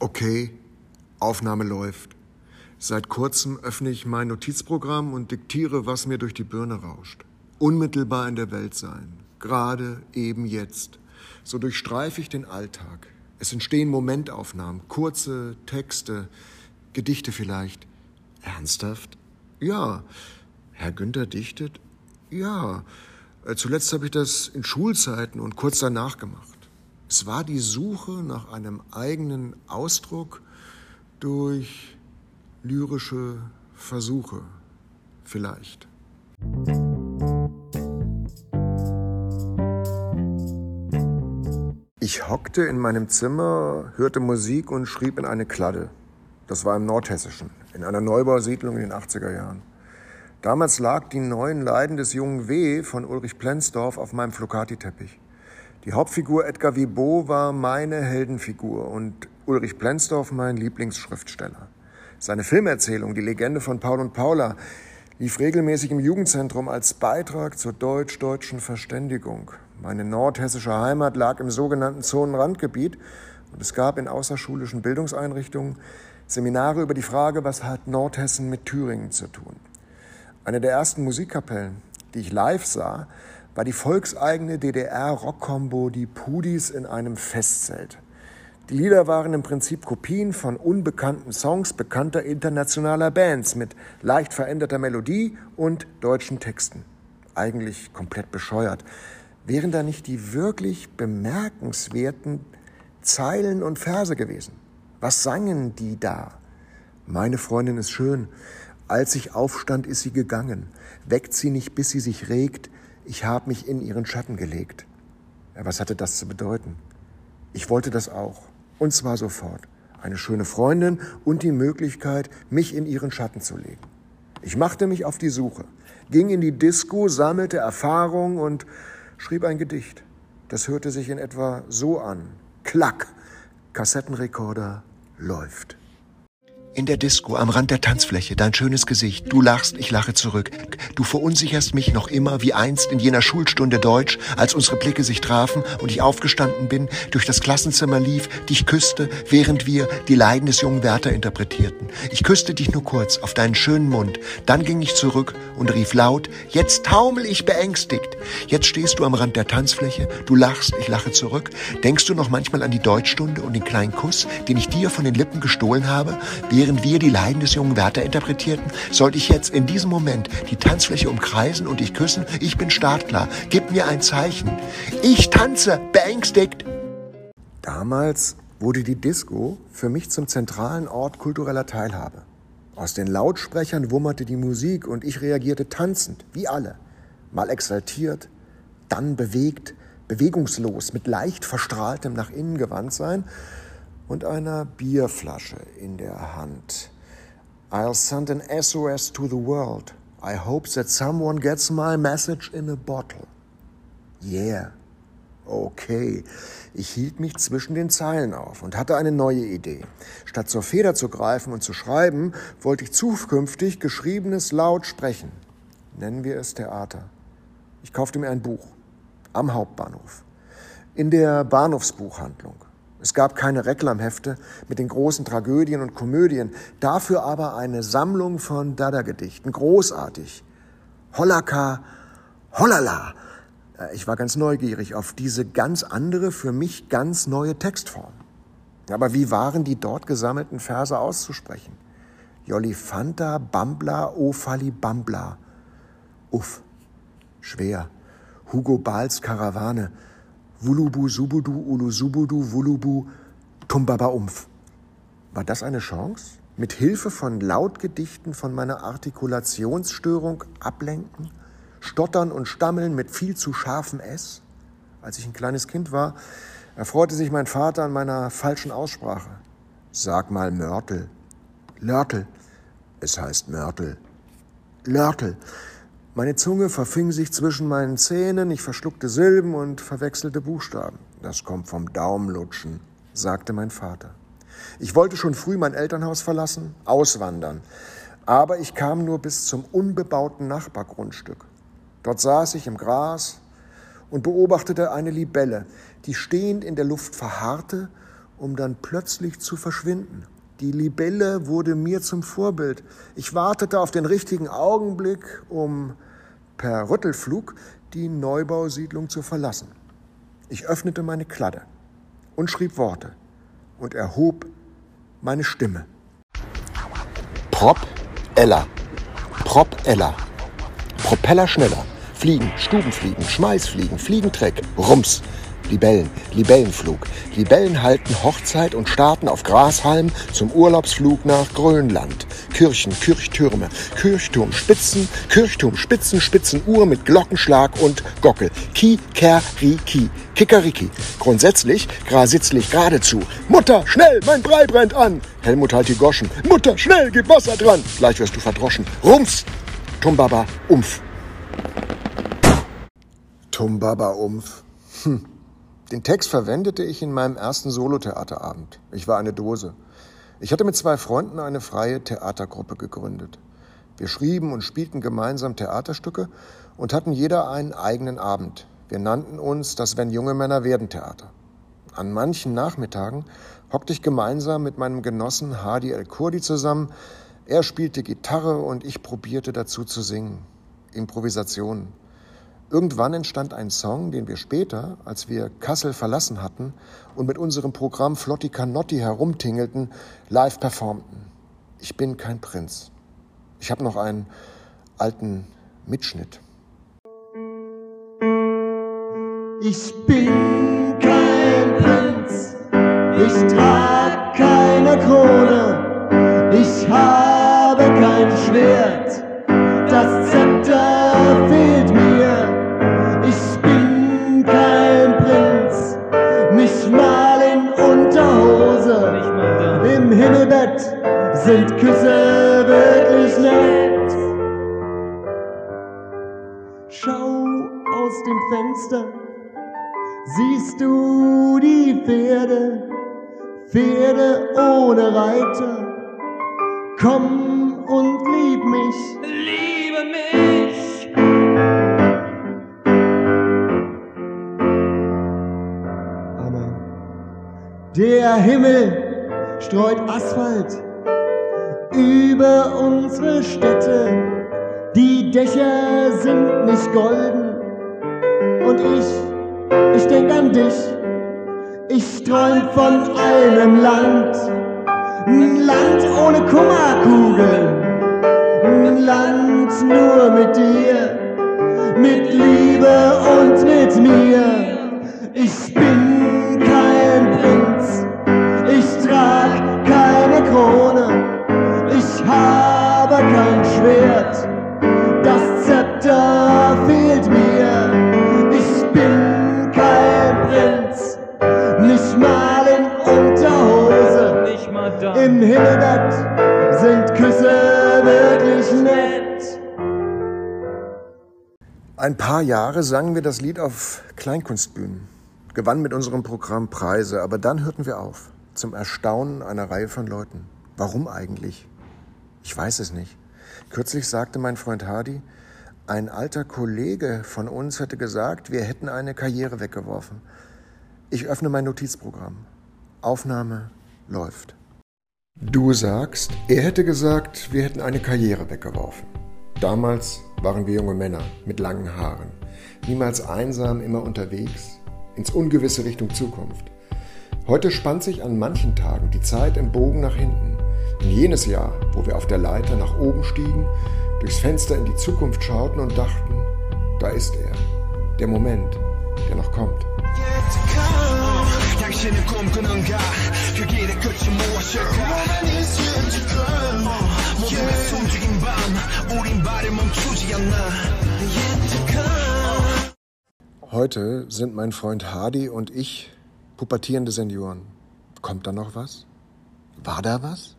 Okay, Aufnahme läuft. Seit kurzem öffne ich mein Notizprogramm und diktiere, was mir durch die Birne rauscht. Unmittelbar in der Welt sein. Gerade eben jetzt. So durchstreife ich den Alltag. Es entstehen Momentaufnahmen, kurze Texte, Gedichte vielleicht. Ernsthaft? Ja. Herr Günther dichtet? Ja. Äh, zuletzt habe ich das in Schulzeiten und kurz danach gemacht. Es war die Suche nach einem eigenen Ausdruck durch lyrische Versuche, vielleicht. Ich hockte in meinem Zimmer, hörte Musik und schrieb in eine Kladde. Das war im Nordhessischen, in einer Neubausiedlung in den 80er Jahren. Damals lag die neuen Leiden des jungen W. von Ulrich Plenzdorf auf meinem Flocati-Teppich. Die Hauptfigur Edgar Vibo war meine Heldenfigur und Ulrich Plenzdorf mein Lieblingsschriftsteller. Seine Filmerzählung, die Legende von Paul und Paula, lief regelmäßig im Jugendzentrum als Beitrag zur deutsch-deutschen Verständigung. Meine nordhessische Heimat lag im sogenannten Zonenrandgebiet und es gab in außerschulischen Bildungseinrichtungen Seminare über die Frage, was hat Nordhessen mit Thüringen zu tun. Eine der ersten Musikkapellen, die ich live sah, war die volkseigene DDR-Rockkombo Die Pudis in einem Festzelt. Die Lieder waren im Prinzip Kopien von unbekannten Songs bekannter internationaler Bands mit leicht veränderter Melodie und deutschen Texten. Eigentlich komplett bescheuert. Wären da nicht die wirklich bemerkenswerten Zeilen und Verse gewesen? Was sangen die da? Meine Freundin ist schön. Als ich aufstand, ist sie gegangen. Weckt sie nicht, bis sie sich regt ich habe mich in ihren Schatten gelegt. Ja, was hatte das zu bedeuten? Ich wollte das auch. Und zwar sofort. Eine schöne Freundin und die Möglichkeit, mich in ihren Schatten zu legen. Ich machte mich auf die Suche, ging in die Disco, sammelte Erfahrung und schrieb ein Gedicht. Das hörte sich in etwa so an. Klack, Kassettenrekorder läuft. In der Disco, am Rand der Tanzfläche, dein schönes Gesicht. Du lachst, ich lache zurück. Du verunsicherst mich noch immer wie einst in jener Schulstunde Deutsch, als unsere Blicke sich trafen und ich aufgestanden bin, durch das Klassenzimmer lief, dich küsste, während wir die Leiden des jungen Werther interpretierten. Ich küsste dich nur kurz auf deinen schönen Mund. Dann ging ich zurück und rief laut, jetzt taumel ich beängstigt. Jetzt stehst du am Rand der Tanzfläche, du lachst, ich lache zurück. Denkst du noch manchmal an die Deutschstunde und den kleinen Kuss, den ich dir von den Lippen gestohlen habe, während während wir die Leiden des jungen Werther interpretierten, sollte ich jetzt in diesem Moment die Tanzfläche umkreisen und dich küssen. Ich bin startklar. Gib mir ein Zeichen. Ich tanze, beängstigt. Damals wurde die Disco für mich zum zentralen Ort kultureller Teilhabe. Aus den Lautsprechern wummerte die Musik und ich reagierte tanzend, wie alle. Mal exaltiert, dann bewegt, bewegungslos, mit leicht verstrahltem nach innen gewandt sein und einer Bierflasche in der Hand. I'll send an SOS to the world. I hope that someone gets my message in a bottle. Yeah. Okay. Ich hielt mich zwischen den Zeilen auf und hatte eine neue Idee. Statt zur Feder zu greifen und zu schreiben, wollte ich zukünftig Geschriebenes laut sprechen. Nennen wir es Theater. Ich kaufte mir ein Buch am Hauptbahnhof. In der Bahnhofsbuchhandlung. Es gab keine Reklamhefte mit den großen Tragödien und Komödien, dafür aber eine Sammlung von Dada-Gedichten, großartig. Hollaka, hollala. Äh, ich war ganz neugierig auf diese ganz andere, für mich ganz neue Textform. Aber wie waren die dort gesammelten Verse auszusprechen? Jolifanta, Bambla, Ofali, Bambla. Uff, schwer. Hugo Bahls Karawane, Wulubu Subudu Ulu Subudu Wulubu Tumbaba Umf. War das eine Chance? Mit Hilfe von Lautgedichten von meiner Artikulationsstörung ablenken? Stottern und Stammeln mit viel zu scharfem S? Als ich ein kleines Kind war, erfreute sich mein Vater an meiner falschen Aussprache. Sag mal Mörtel. Lörtel. Es heißt Mörtel. Lörtel. Meine Zunge verfing sich zwischen meinen Zähnen, ich verschluckte Silben und verwechselte Buchstaben. Das kommt vom Daumenlutschen, sagte mein Vater. Ich wollte schon früh mein Elternhaus verlassen, auswandern, aber ich kam nur bis zum unbebauten Nachbargrundstück. Dort saß ich im Gras und beobachtete eine Libelle, die stehend in der Luft verharrte, um dann plötzlich zu verschwinden. Die Libelle wurde mir zum Vorbild. Ich wartete auf den richtigen Augenblick, um per Rüttelflug die Neubausiedlung zu verlassen. Ich öffnete meine Kladde und schrieb Worte und erhob meine Stimme. Prop Ella. Prop Ella. Propeller schneller. Fliegen, Stubenfliegen, Schmeißfliegen, Fliegentreck, Rums. Libellen, Libellenflug. Libellen halten Hochzeit und starten auf Grashalm zum Urlaubsflug nach Grönland. Kirchen, Kirchtürme, Kirchturm, Spitzen, Kirchturm, Spitzen, Spitzenuhr mit Glockenschlag und Gockel. Ki, Ker, Ri, Ki. Kikariki. Grundsätzlich, grasitzlich geradezu. Mutter, schnell, mein Brei brennt an. Helmut halt die Goschen. Mutter, schnell, gib Wasser dran. Gleich wirst du verdroschen. Rums. Tumbaba, Umf. Tumbaba, Umf. Hm. Den Text verwendete ich in meinem ersten Solotheaterabend. Ich war eine Dose. Ich hatte mit zwei Freunden eine freie Theatergruppe gegründet. Wir schrieben und spielten gemeinsam Theaterstücke und hatten jeder einen eigenen Abend. Wir nannten uns das Wenn junge Männer werden Theater. An manchen Nachmittagen hockte ich gemeinsam mit meinem Genossen Hadi El-Kurdi zusammen. Er spielte Gitarre und ich probierte dazu zu singen. Improvisationen. Irgendwann entstand ein Song, den wir später, als wir Kassel verlassen hatten und mit unserem Programm Flotti Canotti herumtingelten, live performten. Ich bin kein Prinz. Ich habe noch einen alten Mitschnitt. Ich bin kein Prinz, ich trag keine Krone, ich habe kein Schwert, das Zepter sind Küsse wirklich nett. Schau aus dem Fenster, siehst du die Pferde, Pferde ohne Reiter. Komm und lieb mich, liebe mich. Aber der Himmel streut Asphalt über unsere Städte. Die Dächer sind nicht golden. Und ich, ich denk an dich. Ich träum von einem Land. Ein Land ohne Kummerkugeln. Ein Land nur mit dir. Mit Liebe und mit mir. Ich bin im Himmelbett sind Küsse wirklich nett. Ein paar Jahre sangen wir das Lied auf Kleinkunstbühnen, gewannen mit unserem Programm Preise, aber dann hörten wir auf zum Erstaunen einer Reihe von Leuten. Warum eigentlich? Ich weiß es nicht. Kürzlich sagte mein Freund Hardy, ein alter Kollege von uns hätte gesagt, wir hätten eine Karriere weggeworfen. Ich öffne mein Notizprogramm. Aufnahme läuft. Du sagst, er hätte gesagt, wir hätten eine Karriere weggeworfen. Damals waren wir junge Männer mit langen Haaren, niemals einsam, immer unterwegs, ins ungewisse Richtung Zukunft. Heute spannt sich an manchen Tagen die Zeit im Bogen nach hinten. In jenes Jahr, wo wir auf der Leiter nach oben stiegen, durchs Fenster in die Zukunft schauten und dachten, da ist er, der Moment, der noch kommt. Heute sind mein Freund Hardy und ich Pubertierende Senioren. Kommt da noch was? War da was?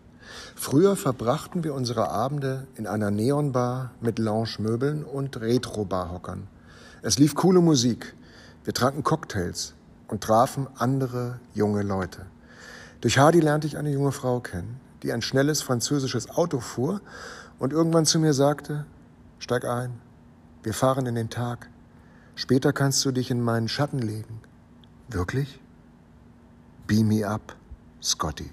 Früher verbrachten wir unsere Abende in einer Neonbar mit Lounge-Möbeln und Retro-Barhockern. Es lief coole Musik. Wir tranken Cocktails und trafen andere junge Leute. Durch Hardy lernte ich eine junge Frau kennen, die ein schnelles französisches Auto fuhr und irgendwann zu mir sagte, steig ein, wir fahren in den Tag. Später kannst du dich in meinen Schatten legen. Wirklich? Beam me up, Scotty.